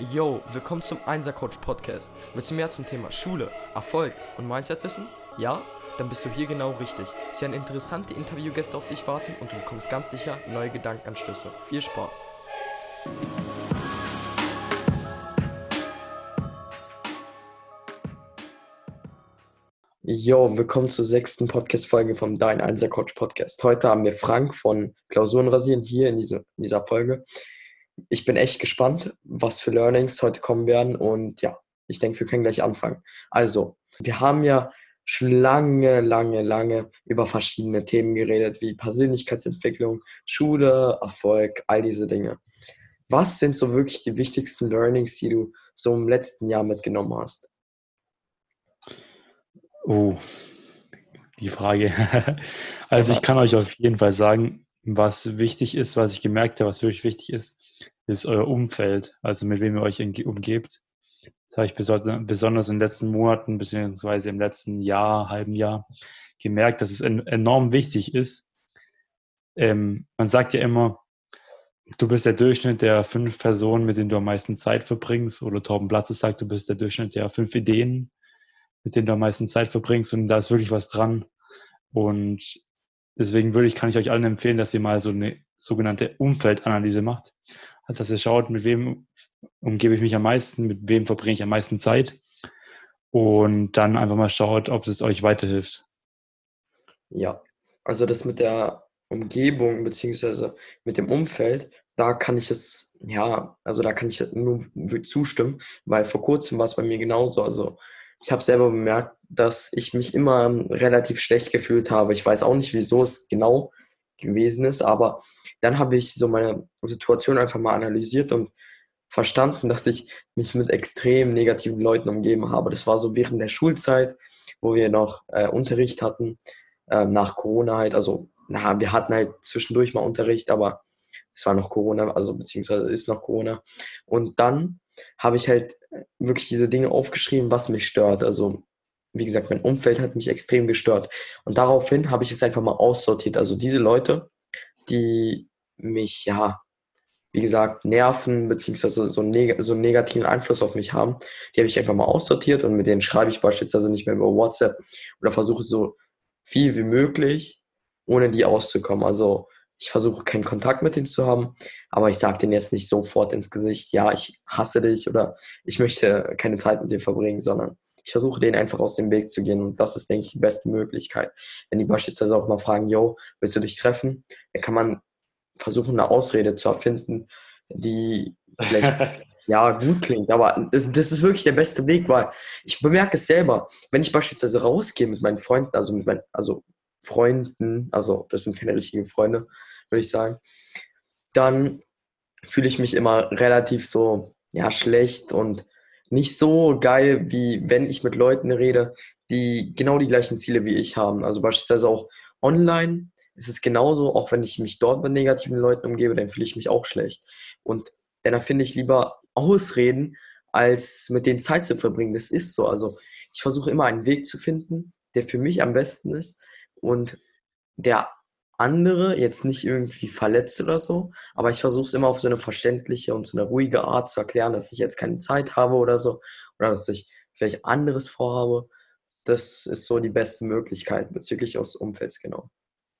Yo, willkommen zum Einser-Coach Podcast. Willst du mehr zum Thema Schule, Erfolg und Mindset wissen? Ja? Dann bist du hier genau richtig. Es werden interessante Interviewgäste auf dich warten und du bekommst ganz sicher neue Gedankenanstöße. Viel Spaß! Yo, willkommen zur sechsten Podcast-Folge vom Dein Einser-Coach Podcast. Heute haben wir Frank von Klausurenrasieren hier in, diese, in dieser Folge ich bin echt gespannt, was für Learnings heute kommen werden. Und ja, ich denke, wir können gleich anfangen. Also, wir haben ja schon lange, lange, lange über verschiedene Themen geredet, wie Persönlichkeitsentwicklung, Schule, Erfolg, all diese Dinge. Was sind so wirklich die wichtigsten Learnings, die du so im letzten Jahr mitgenommen hast? Oh, die Frage. Also ich kann euch auf jeden Fall sagen, was wichtig ist, was ich gemerkt habe, was wirklich wichtig ist, ist euer Umfeld, also mit wem ihr euch umgebt. Das habe ich besonders in den letzten Monaten, beziehungsweise im letzten Jahr, halben Jahr gemerkt, dass es enorm wichtig ist. Ähm, man sagt ja immer, du bist der Durchschnitt der fünf Personen, mit denen du am meisten Zeit verbringst. Oder Torben Platzes sagt, du bist der Durchschnitt der fünf Ideen, mit denen du am meisten Zeit verbringst. Und da ist wirklich was dran. Und deswegen würde ich, kann ich euch allen empfehlen, dass ihr mal so eine sogenannte Umfeldanalyse macht als dass ihr schaut, mit wem umgebe ich mich am meisten, mit wem verbringe ich am meisten Zeit und dann einfach mal schaut, ob es euch weiterhilft. Ja, also das mit der Umgebung beziehungsweise mit dem Umfeld, da kann ich es, ja, also da kann ich nur zustimmen, weil vor kurzem war es bei mir genauso. Also ich habe selber bemerkt, dass ich mich immer relativ schlecht gefühlt habe. Ich weiß auch nicht, wieso es genau gewesen ist. Aber dann habe ich so meine Situation einfach mal analysiert und verstanden, dass ich mich mit extrem negativen Leuten umgeben habe. Das war so während der Schulzeit, wo wir noch äh, Unterricht hatten, äh, nach Corona halt. Also, na, wir hatten halt zwischendurch mal Unterricht, aber es war noch Corona, also beziehungsweise ist noch Corona. Und dann habe ich halt wirklich diese Dinge aufgeschrieben, was mich stört. Also wie gesagt, mein Umfeld hat mich extrem gestört. Und daraufhin habe ich es einfach mal aussortiert. Also diese Leute, die mich, ja, wie gesagt, nerven, beziehungsweise so, neg so einen negativen Einfluss auf mich haben, die habe ich einfach mal aussortiert und mit denen schreibe ich beispielsweise nicht mehr über WhatsApp oder versuche so viel wie möglich, ohne die auszukommen. Also ich versuche keinen Kontakt mit denen zu haben, aber ich sage denen jetzt nicht sofort ins Gesicht, ja, ich hasse dich oder ich möchte keine Zeit mit dir verbringen, sondern ich versuche denen einfach aus dem Weg zu gehen und das ist, denke ich, die beste Möglichkeit. Wenn die beispielsweise auch mal fragen, yo, willst du dich treffen? Dann kann man versuchen, eine Ausrede zu erfinden, die vielleicht ja gut klingt, aber das, das, ist wirklich der beste Weg, weil ich bemerke es selber, wenn ich beispielsweise rausgehe mit meinen Freunden, also mit meinen, also Freunden, also das sind keine richtigen Freunde, würde ich sagen, dann fühle ich mich immer relativ so ja schlecht und nicht so geil, wie wenn ich mit Leuten rede, die genau die gleichen Ziele wie ich haben. Also beispielsweise auch online ist es genauso, auch wenn ich mich dort mit negativen Leuten umgebe, dann fühle ich mich auch schlecht. Und dann erfinde ich lieber Ausreden, als mit denen Zeit zu verbringen. Das ist so. Also ich versuche immer einen Weg zu finden, der für mich am besten ist und der andere jetzt nicht irgendwie verletzt oder so, aber ich versuche es immer auf so eine verständliche und so eine ruhige Art zu erklären, dass ich jetzt keine Zeit habe oder so, oder dass ich vielleicht anderes vorhabe. Das ist so die beste Möglichkeit bezüglich des Umfelds, genau.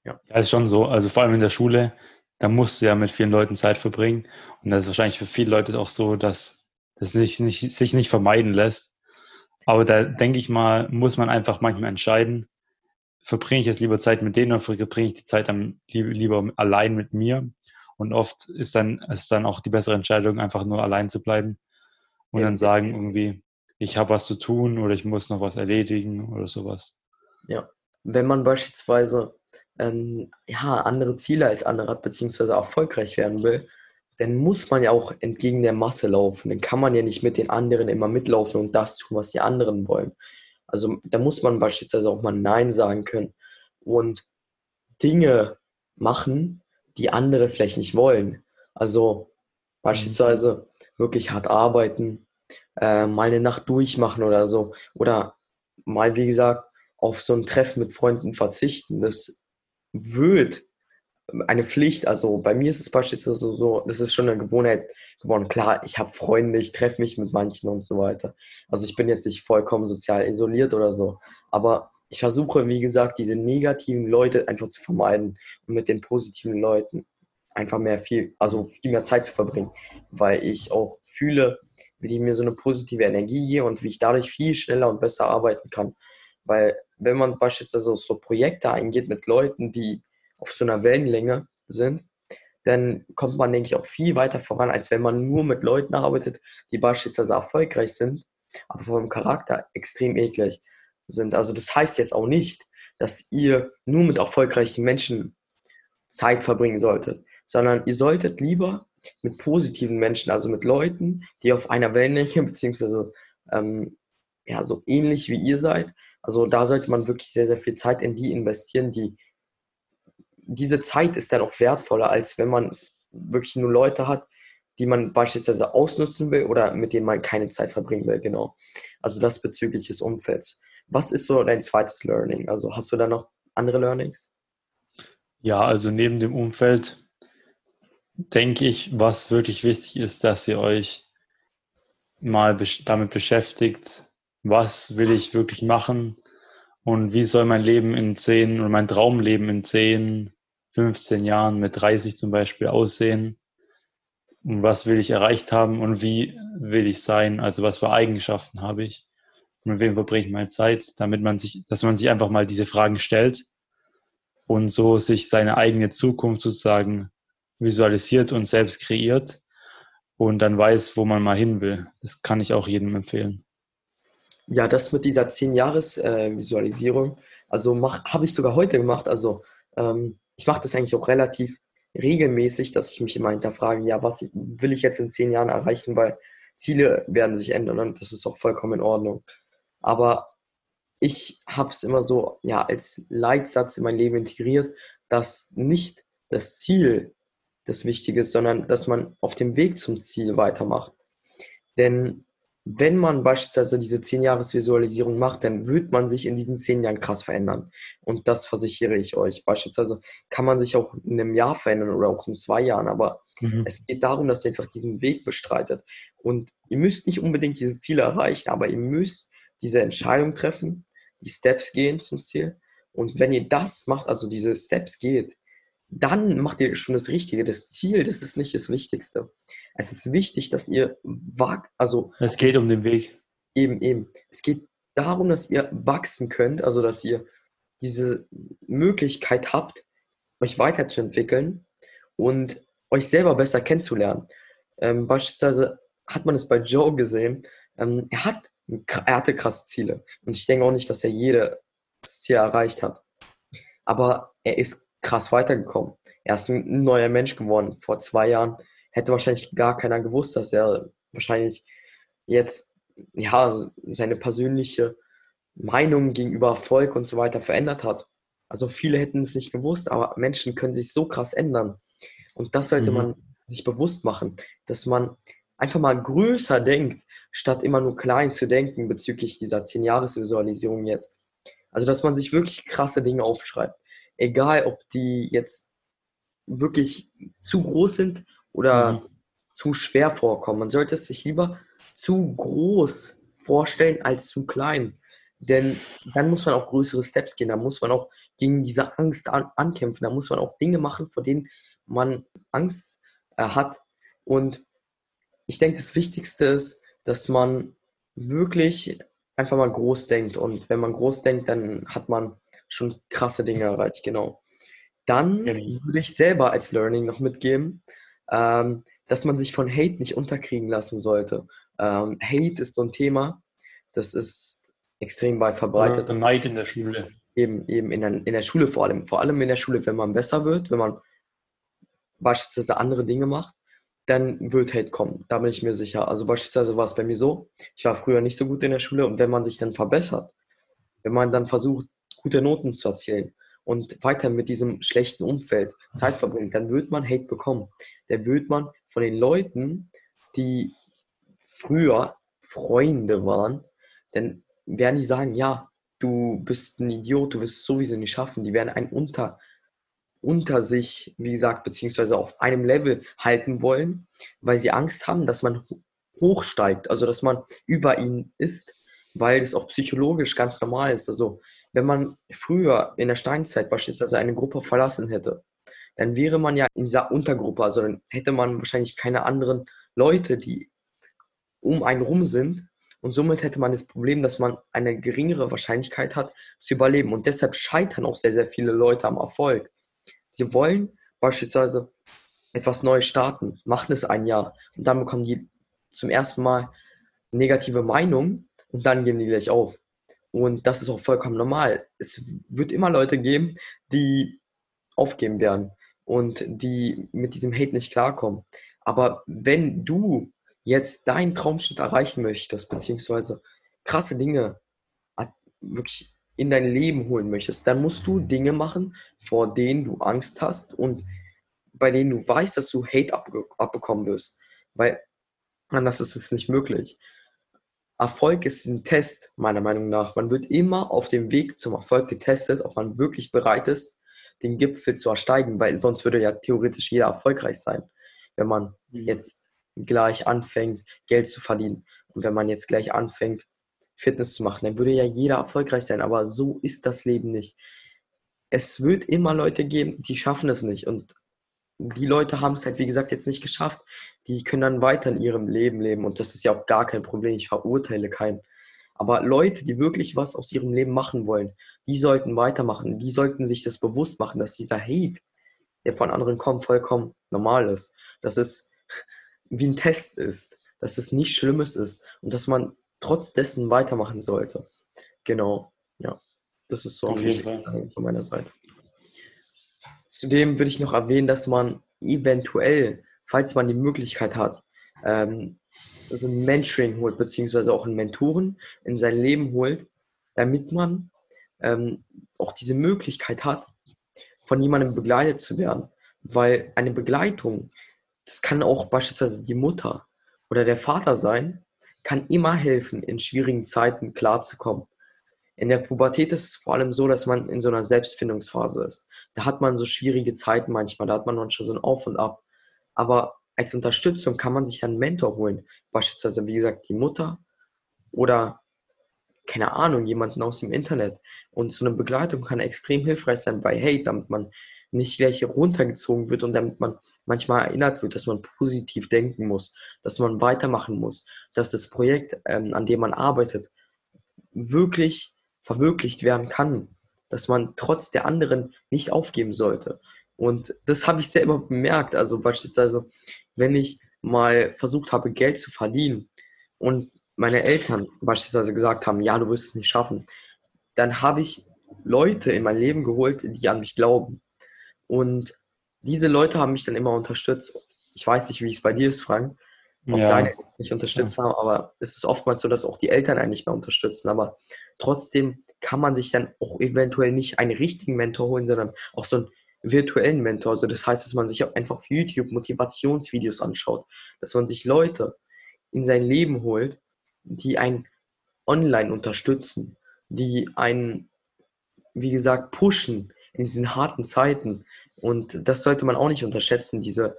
Ja. ja, ist schon so. Also vor allem in der Schule, da musst du ja mit vielen Leuten Zeit verbringen. Und das ist wahrscheinlich für viele Leute auch so, dass das sich nicht, sich nicht vermeiden lässt. Aber da denke ich mal, muss man einfach manchmal entscheiden, verbringe ich jetzt lieber Zeit mit denen oder verbringe ich die Zeit dann lieber allein mit mir? Und oft ist dann, ist dann auch die bessere Entscheidung, einfach nur allein zu bleiben und ja. dann sagen irgendwie, ich habe was zu tun oder ich muss noch was erledigen oder sowas. Ja, wenn man beispielsweise ähm, ja, andere Ziele als andere hat, beziehungsweise erfolgreich werden will, dann muss man ja auch entgegen der Masse laufen. Dann kann man ja nicht mit den anderen immer mitlaufen und das tun, was die anderen wollen. Also da muss man beispielsweise auch mal Nein sagen können und Dinge machen, die andere vielleicht nicht wollen. Also beispielsweise wirklich hart arbeiten, äh, mal eine Nacht durchmachen oder so. Oder mal, wie gesagt, auf so ein Treffen mit Freunden verzichten. Das wird eine Pflicht. Also bei mir ist es beispielsweise so, das ist schon eine Gewohnheit geworden. Klar, ich habe Freunde, ich treffe mich mit manchen und so weiter. Also ich bin jetzt nicht vollkommen sozial isoliert oder so. Aber ich versuche, wie gesagt, diese negativen Leute einfach zu vermeiden und mit den positiven Leuten einfach mehr viel, also viel mehr Zeit zu verbringen, weil ich auch fühle, wie die mir so eine positive Energie geben und wie ich dadurch viel schneller und besser arbeiten kann. Weil wenn man beispielsweise so Projekte eingeht mit Leuten, die auf so einer Wellenlänge sind, dann kommt man, denke ich, auch viel weiter voran, als wenn man nur mit Leuten arbeitet, die beispielsweise erfolgreich sind, aber vom Charakter extrem eklig sind. Also das heißt jetzt auch nicht, dass ihr nur mit erfolgreichen Menschen Zeit verbringen solltet, sondern ihr solltet lieber mit positiven Menschen, also mit Leuten, die auf einer Wellenlänge beziehungsweise ähm, ja so ähnlich wie ihr seid. Also da sollte man wirklich sehr sehr viel Zeit in die investieren, die diese Zeit ist dann auch wertvoller, als wenn man wirklich nur Leute hat, die man beispielsweise ausnutzen will oder mit denen man keine Zeit verbringen will, genau. Also das bezüglich des Umfelds. Was ist so dein zweites Learning? Also hast du da noch andere Learnings? Ja, also neben dem Umfeld denke ich, was wirklich wichtig ist, dass ihr euch mal damit beschäftigt, was will ich wirklich machen und wie soll mein Leben in 10 oder mein Traumleben in 10, 15 Jahren mit 30 zum Beispiel aussehen und was will ich erreicht haben und wie will ich sein, also was für Eigenschaften habe ich und mit wem verbringe ich meine Zeit, damit man sich, dass man sich einfach mal diese Fragen stellt und so sich seine eigene Zukunft sozusagen visualisiert und selbst kreiert und dann weiß, wo man mal hin will. Das kann ich auch jedem empfehlen. Ja, das mit dieser 10-Jahres-Visualisierung, also habe ich sogar heute gemacht. Also ähm, ich mache das eigentlich auch relativ regelmäßig, dass ich mich immer hinterfrage, ja, was will ich jetzt in 10 Jahren erreichen, weil Ziele werden sich ändern und das ist auch vollkommen in Ordnung. Aber ich habe es immer so ja, als Leitsatz in mein Leben integriert, dass nicht das Ziel das Wichtige ist, sondern dass man auf dem Weg zum Ziel weitermacht. Denn wenn man beispielsweise diese 10-Jahres-Visualisierung macht, dann wird man sich in diesen 10 Jahren krass verändern. Und das versichere ich euch. Beispielsweise kann man sich auch in einem Jahr verändern oder auch in zwei Jahren, aber mhm. es geht darum, dass ihr einfach diesen Weg bestreitet. Und ihr müsst nicht unbedingt diese Ziele erreichen, aber ihr müsst diese Entscheidung treffen, die Steps gehen zum Ziel. Und wenn ihr das macht, also diese Steps geht, dann macht ihr schon das Richtige. Das Ziel, das ist nicht das Wichtigste. Es ist wichtig, dass ihr wagt, also. Es geht um den Weg. Eben, eben. Es geht darum, dass ihr wachsen könnt, also dass ihr diese Möglichkeit habt, euch weiterzuentwickeln und euch selber besser kennenzulernen. Ähm, beispielsweise hat man es bei Joe gesehen. Ähm, er hat er hatte krasse Ziele. Und ich denke auch nicht, dass er jedes Ziel erreicht hat. Aber er ist krass weitergekommen. Er ist ein neuer Mensch geworden. Vor zwei Jahren hätte wahrscheinlich gar keiner gewusst, dass er wahrscheinlich jetzt ja seine persönliche Meinung gegenüber Erfolg und so weiter verändert hat. Also viele hätten es nicht gewusst, aber Menschen können sich so krass ändern. Und das sollte mhm. man sich bewusst machen, dass man einfach mal größer denkt, statt immer nur klein zu denken bezüglich dieser 10-Jahres-Visualisierung jetzt. Also, dass man sich wirklich krasse Dinge aufschreibt. Egal, ob die jetzt wirklich zu groß sind oder mhm. zu schwer vorkommen. Man sollte es sich lieber zu groß vorstellen als zu klein. Denn dann muss man auch größere Steps gehen. Da muss man auch gegen diese Angst an ankämpfen. Da muss man auch Dinge machen, vor denen man Angst äh, hat. Und ich denke, das Wichtigste ist, dass man wirklich einfach mal groß denkt. Und wenn man groß denkt, dann hat man schon krasse Dinge erreicht, genau. Dann würde ich selber als Learning noch mitgeben, ähm, dass man sich von Hate nicht unterkriegen lassen sollte. Ähm, Hate ist so ein Thema, das ist extrem weit verbreitet. Ja, Neid in der Schule. Eben, eben in der, in der Schule vor allem. Vor allem in der Schule, wenn man besser wird, wenn man beispielsweise andere Dinge macht, dann wird Hate kommen. Da bin ich mir sicher. Also beispielsweise war es bei mir so, ich war früher nicht so gut in der Schule und wenn man sich dann verbessert, wenn man dann versucht, gute Noten zu erzielen und weiter mit diesem schlechten Umfeld Zeit verbringt, dann wird man Hate bekommen. Dann wird man von den Leuten, die früher Freunde waren, dann werden die sagen, ja, du bist ein Idiot, du wirst es sowieso nicht schaffen. Die werden einen unter, unter sich, wie gesagt, beziehungsweise auf einem Level halten wollen, weil sie Angst haben, dass man hochsteigt, also dass man über ihnen ist, weil das auch psychologisch ganz normal ist. Also wenn man früher in der Steinzeit beispielsweise eine Gruppe verlassen hätte, dann wäre man ja in dieser Untergruppe, also dann hätte man wahrscheinlich keine anderen Leute, die um einen rum sind. Und somit hätte man das Problem, dass man eine geringere Wahrscheinlichkeit hat, zu überleben. Und deshalb scheitern auch sehr, sehr viele Leute am Erfolg. Sie wollen beispielsweise etwas Neues starten, machen es ein Jahr und dann bekommen die zum ersten Mal negative Meinung und dann geben die gleich auf. Und das ist auch vollkommen normal. Es wird immer Leute geben, die aufgeben werden und die mit diesem Hate nicht klarkommen. Aber wenn du jetzt deinen Traumschritt erreichen möchtest, beziehungsweise krasse Dinge wirklich in dein Leben holen möchtest, dann musst du Dinge machen, vor denen du Angst hast und bei denen du weißt, dass du Hate abbekommen wirst. Weil anders ist es nicht möglich. Erfolg ist ein Test, meiner Meinung nach. Man wird immer auf dem Weg zum Erfolg getestet, ob man wirklich bereit ist, den Gipfel zu ersteigen, weil sonst würde ja theoretisch jeder erfolgreich sein, wenn man mhm. jetzt gleich anfängt, Geld zu verdienen. Und wenn man jetzt gleich anfängt, Fitness zu machen, dann würde ja jeder erfolgreich sein. Aber so ist das Leben nicht. Es wird immer Leute geben, die schaffen es nicht. Und die Leute haben es halt, wie gesagt, jetzt nicht geschafft. Die können dann weiter in ihrem Leben leben. Und das ist ja auch gar kein Problem. Ich verurteile keinen. Aber Leute, die wirklich was aus ihrem Leben machen wollen, die sollten weitermachen. Die sollten sich das bewusst machen, dass dieser Hate, der von anderen kommt, vollkommen normal ist. Dass es wie ein Test ist. Dass es nichts Schlimmes ist. Und dass man trotz dessen weitermachen sollte. Genau, ja. Das ist so von meiner Seite. Zudem würde ich noch erwähnen, dass man eventuell, falls man die Möglichkeit hat, ähm, so ein Mentoring holt, beziehungsweise auch einen Mentoren in sein Leben holt, damit man ähm, auch diese Möglichkeit hat, von jemandem begleitet zu werden. Weil eine Begleitung, das kann auch beispielsweise die Mutter oder der Vater sein, kann immer helfen, in schwierigen Zeiten klarzukommen. In der Pubertät ist es vor allem so, dass man in so einer Selbstfindungsphase ist. Da hat man so schwierige Zeiten manchmal, da hat man manchmal so ein Auf und Ab. Aber als Unterstützung kann man sich dann einen Mentor holen. Beispielsweise, wie gesagt, die Mutter oder keine Ahnung, jemanden aus dem Internet. Und so eine Begleitung kann extrem hilfreich sein bei Hate, damit man nicht gleich runtergezogen wird und damit man manchmal erinnert wird, dass man positiv denken muss, dass man weitermachen muss, dass das Projekt, ähm, an dem man arbeitet, wirklich verwirklicht werden kann, dass man trotz der anderen nicht aufgeben sollte. Und das habe ich selber bemerkt. Also beispielsweise, wenn ich mal versucht habe, Geld zu verdienen und meine Eltern beispielsweise gesagt haben, ja, du wirst es nicht schaffen, dann habe ich Leute in mein Leben geholt, die an mich glauben. Und diese Leute haben mich dann immer unterstützt. Ich weiß nicht, wie es bei dir ist, Frank, ob ja. deine nicht unterstützt ja. haben, aber es ist oftmals so, dass auch die Eltern einen nicht mehr unterstützen. Aber trotzdem kann man sich dann auch eventuell nicht einen richtigen Mentor holen, sondern auch so einen virtuellen Mentor. Also das heißt, dass man sich auch einfach auf YouTube Motivationsvideos anschaut, dass man sich Leute in sein Leben holt, die einen online unterstützen, die einen, wie gesagt, pushen, in diesen harten Zeiten. Und das sollte man auch nicht unterschätzen, diese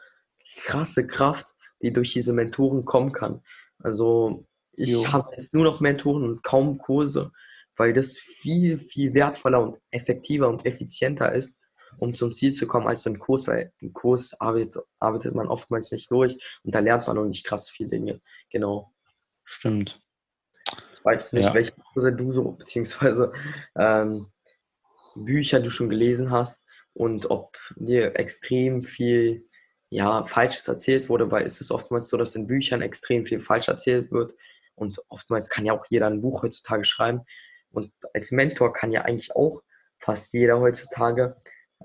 krasse Kraft, die durch diese Mentoren kommen kann. Also ich habe jetzt nur noch Mentoren und kaum Kurse, weil das viel, viel wertvoller und effektiver und effizienter ist, um zum Ziel zu kommen, als so ein Kurs, weil den Kurs arbeitet, arbeitet man oftmals nicht durch und da lernt man noch nicht krass viele Dinge. Genau. Stimmt. Ich weiß nicht, ja. welche Kurse du so, beziehungsweise ähm, Bücher du schon gelesen hast und ob dir extrem viel ja, Falsches erzählt wurde, weil es ist oftmals so, dass in Büchern extrem viel falsch erzählt wird. Und oftmals kann ja auch jeder ein Buch heutzutage schreiben. Und als Mentor kann ja eigentlich auch fast jeder heutzutage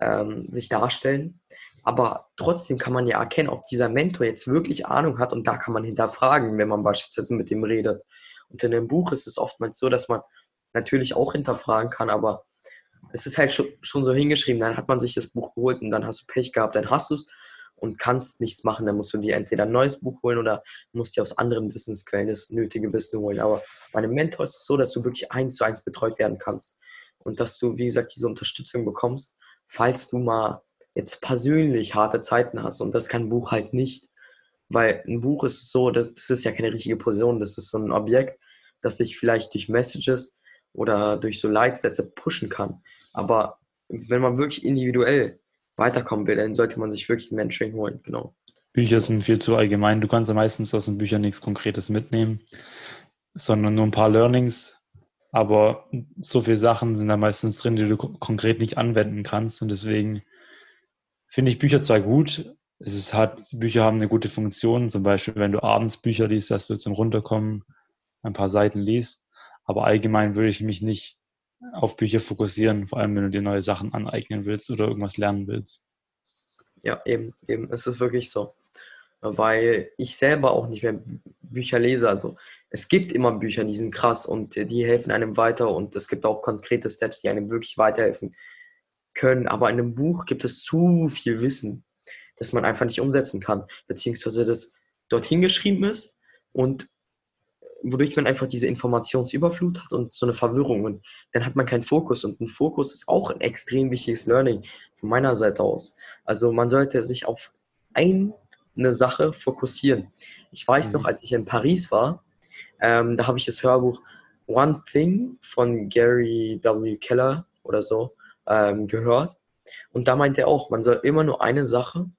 ähm, sich darstellen. Aber trotzdem kann man ja erkennen, ob dieser Mentor jetzt wirklich Ahnung hat. Und da kann man hinterfragen, wenn man beispielsweise mit dem redet. Und in dem Buch ist es oftmals so, dass man natürlich auch hinterfragen kann, aber es ist halt schon, schon so hingeschrieben, dann hat man sich das Buch geholt und dann hast du Pech gehabt, dann hast du es und kannst nichts machen. Dann musst du dir entweder ein neues Buch holen oder musst dir aus anderen Wissensquellen das nötige Wissen holen. Aber bei einem Mentor ist es so, dass du wirklich eins zu eins betreut werden kannst und dass du, wie gesagt, diese Unterstützung bekommst, falls du mal jetzt persönlich harte Zeiten hast. Und das kann ein Buch halt nicht. Weil ein Buch ist so, das, ist ja keine richtige Person, das ist so ein Objekt, das sich vielleicht durch Messages oder durch so Leitsätze pushen kann. Aber wenn man wirklich individuell weiterkommen will, dann sollte man sich wirklich ein Mentoring holen, genau. Bücher sind viel zu allgemein. Du kannst ja meistens aus den Büchern nichts Konkretes mitnehmen, sondern nur ein paar Learnings. Aber so viele Sachen sind da meistens drin, die du konkret nicht anwenden kannst. Und deswegen finde ich Bücher zwar gut, es ist halt, Bücher haben eine gute Funktion, zum Beispiel, wenn du abends Bücher liest, dass du zum Runterkommen ein paar Seiten liest. Aber allgemein würde ich mich nicht auf Bücher fokussieren, vor allem wenn du dir neue Sachen aneignen willst oder irgendwas lernen willst. Ja, eben, eben. Es ist wirklich so. Weil ich selber auch nicht mehr Bücher lese. Also es gibt immer Bücher, die sind krass und die helfen einem weiter und es gibt auch konkrete Steps, die einem wirklich weiterhelfen können. Aber in einem Buch gibt es zu viel Wissen, das man einfach nicht umsetzen kann, beziehungsweise das dorthin geschrieben ist und wodurch man einfach diese Informationsüberflut hat und so eine Verwirrung. Und dann hat man keinen Fokus. Und ein Fokus ist auch ein extrem wichtiges Learning von meiner Seite aus. Also man sollte sich auf eine Sache fokussieren. Ich weiß noch, mhm. als ich in Paris war, ähm, da habe ich das Hörbuch One Thing von Gary W. Keller oder so ähm, gehört. Und da meint er auch, man soll immer nur eine Sache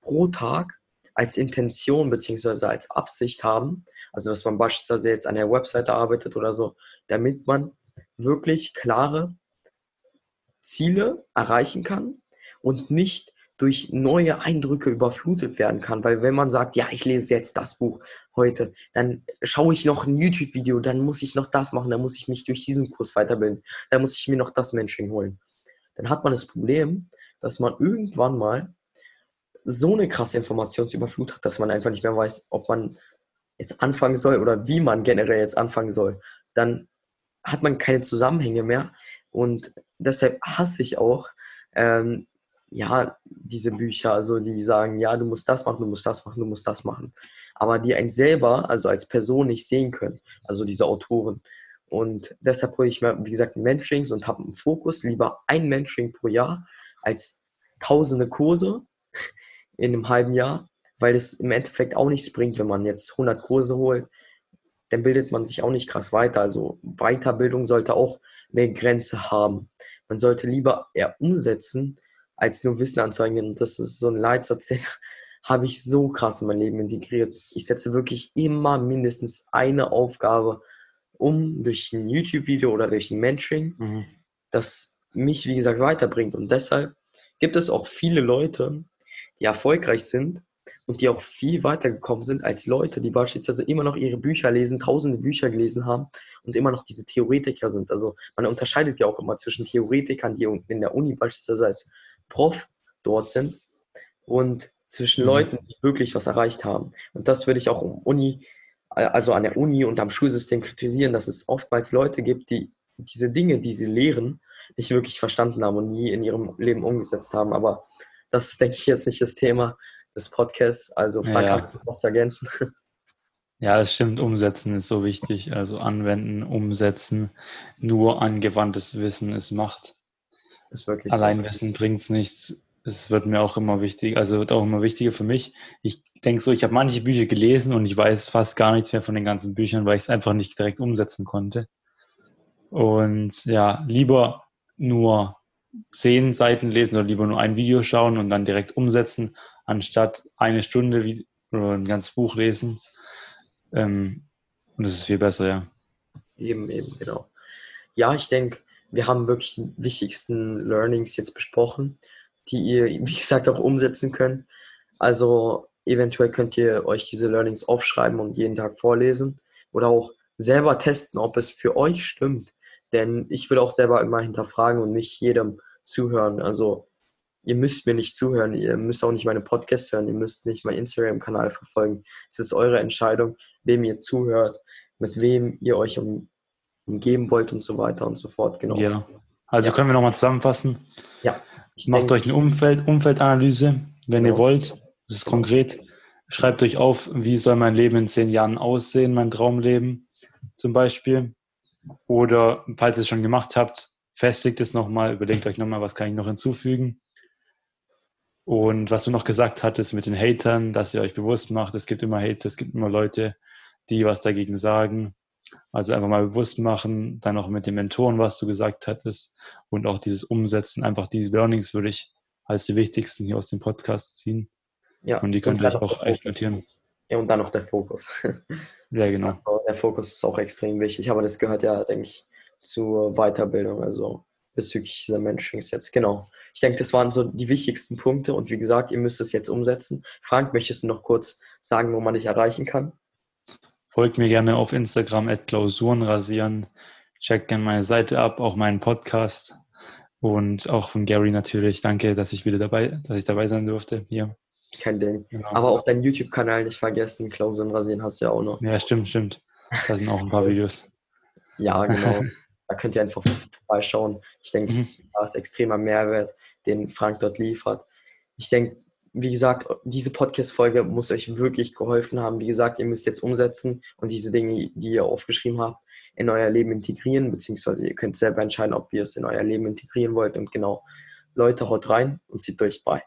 pro Tag als Intention beziehungsweise als Absicht haben, also dass man beispielsweise jetzt an der Webseite arbeitet oder so, damit man wirklich klare Ziele erreichen kann und nicht durch neue Eindrücke überflutet werden kann. Weil wenn man sagt, ja, ich lese jetzt das Buch heute, dann schaue ich noch ein YouTube-Video, dann muss ich noch das machen, dann muss ich mich durch diesen Kurs weiterbilden, dann muss ich mir noch das Mensching holen. Dann hat man das Problem, dass man irgendwann mal so eine krasse Informationsüberflut hat, dass man einfach nicht mehr weiß, ob man jetzt anfangen soll oder wie man generell jetzt anfangen soll. Dann hat man keine Zusammenhänge mehr und deshalb hasse ich auch ähm, ja diese Bücher, also die sagen, ja, du musst das machen, du musst das machen, du musst das machen, aber die einen selber, also als Person nicht sehen können, also diese Autoren. Und deshalb hole ich mir, wie gesagt, Mentorings und habe einen Fokus, lieber ein Mentoring pro Jahr als tausende Kurse in einem halben Jahr, weil es im Endeffekt auch nichts bringt, wenn man jetzt 100 Kurse holt, dann bildet man sich auch nicht krass weiter. Also Weiterbildung sollte auch eine Grenze haben. Man sollte lieber eher umsetzen, als nur Wissen anzeigen. Und das ist so ein Leitsatz, den habe ich so krass in mein Leben integriert. Ich setze wirklich immer mindestens eine Aufgabe um durch ein YouTube-Video oder durch ein Mentoring, mhm. das mich, wie gesagt, weiterbringt. Und deshalb gibt es auch viele Leute, die erfolgreich sind und die auch viel weitergekommen sind als Leute, die beispielsweise immer noch ihre Bücher lesen, tausende Bücher gelesen haben und immer noch diese Theoretiker sind. Also man unterscheidet ja auch immer zwischen Theoretikern, die in der Uni beispielsweise als Prof dort sind und zwischen mhm. Leuten, die wirklich was erreicht haben. Und das würde ich auch um Uni, also an der Uni und am Schulsystem kritisieren, dass es oftmals Leute gibt, die diese Dinge, die sie lehren, nicht wirklich verstanden haben und nie in ihrem Leben umgesetzt haben. Aber das ist, denke ich, jetzt nicht das Thema des Podcasts. Also, Frank, ja, zu ergänzen? Ja, es stimmt, umsetzen ist so wichtig. Also anwenden, umsetzen. Nur angewandtes Wissen ist Macht. Ist wirklich Alleinwissen so. bringt es nichts. Es wird mir auch immer wichtig, also wird auch immer wichtiger für mich. Ich denke so, ich habe manche Bücher gelesen und ich weiß fast gar nichts mehr von den ganzen Büchern, weil ich es einfach nicht direkt umsetzen konnte. Und ja, lieber nur zehn Seiten lesen oder lieber nur ein Video schauen und dann direkt umsetzen, anstatt eine Stunde oder ein ganzes Buch lesen. Ähm, und das ist viel besser, ja. Eben, eben, genau. Ja, ich denke, wir haben wirklich die wichtigsten Learnings jetzt besprochen, die ihr, wie gesagt, auch umsetzen könnt. Also eventuell könnt ihr euch diese Learnings aufschreiben und jeden Tag vorlesen oder auch selber testen, ob es für euch stimmt. Denn ich will auch selber immer hinterfragen und nicht jedem zuhören. Also ihr müsst mir nicht zuhören, ihr müsst auch nicht meine Podcasts hören, ihr müsst nicht meinen Instagram-Kanal verfolgen. Es ist eure Entscheidung, wem ihr zuhört, mit wem ihr euch um, umgeben wollt und so weiter und so fort. Genau. Ja. Also ja. können wir nochmal zusammenfassen. Ja. Ich Macht denke, euch eine Umfeld, Umfeldanalyse, wenn genau. ihr wollt. Das ist konkret. Schreibt euch auf, wie soll mein Leben in zehn Jahren aussehen, mein Traumleben zum Beispiel. Oder falls ihr es schon gemacht habt, festigt es nochmal, überlegt euch nochmal, was kann ich noch hinzufügen. Und was du noch gesagt hattest mit den Hatern, dass ihr euch bewusst macht, es gibt immer Hater, es gibt immer Leute, die was dagegen sagen. Also einfach mal bewusst machen, dann auch mit den Mentoren, was du gesagt hattest und auch dieses Umsetzen, einfach diese Learnings würde ich als die wichtigsten hier aus dem Podcast ziehen. Ja. Und die könnt ihr euch auch echt notieren. Ja, und dann noch der Fokus. Ja, genau. Der Fokus ist auch extrem wichtig, aber das gehört ja, denke ich, zur Weiterbildung, also bezüglich dieser Mentorings jetzt. Genau. Ich denke, das waren so die wichtigsten Punkte und wie gesagt, ihr müsst es jetzt umsetzen. Frank, möchtest du noch kurz sagen, wo man dich erreichen kann? Folgt mir gerne auf Instagram at Klausuren rasieren. Checkt gerne meine Seite ab, auch meinen Podcast. Und auch von Gary natürlich. Danke, dass ich wieder dabei, dass ich dabei sein durfte hier. Kein Ding. Genau. Aber auch deinen YouTube-Kanal nicht vergessen. Klausuren rasieren hast du ja auch noch. Ja, stimmt, stimmt. Da sind auch ein paar Videos. ja, genau. Da könnt ihr einfach vorbeischauen. Ich denke, mhm. da ist extremer Mehrwert, den Frank dort liefert. Ich denke, wie gesagt, diese Podcast-Folge muss euch wirklich geholfen haben. Wie gesagt, ihr müsst jetzt umsetzen und diese Dinge, die ihr aufgeschrieben habt, in euer Leben integrieren, beziehungsweise ihr könnt selber entscheiden, ob ihr es in euer Leben integrieren wollt. Und genau, Leute, haut rein und zieht durch bei.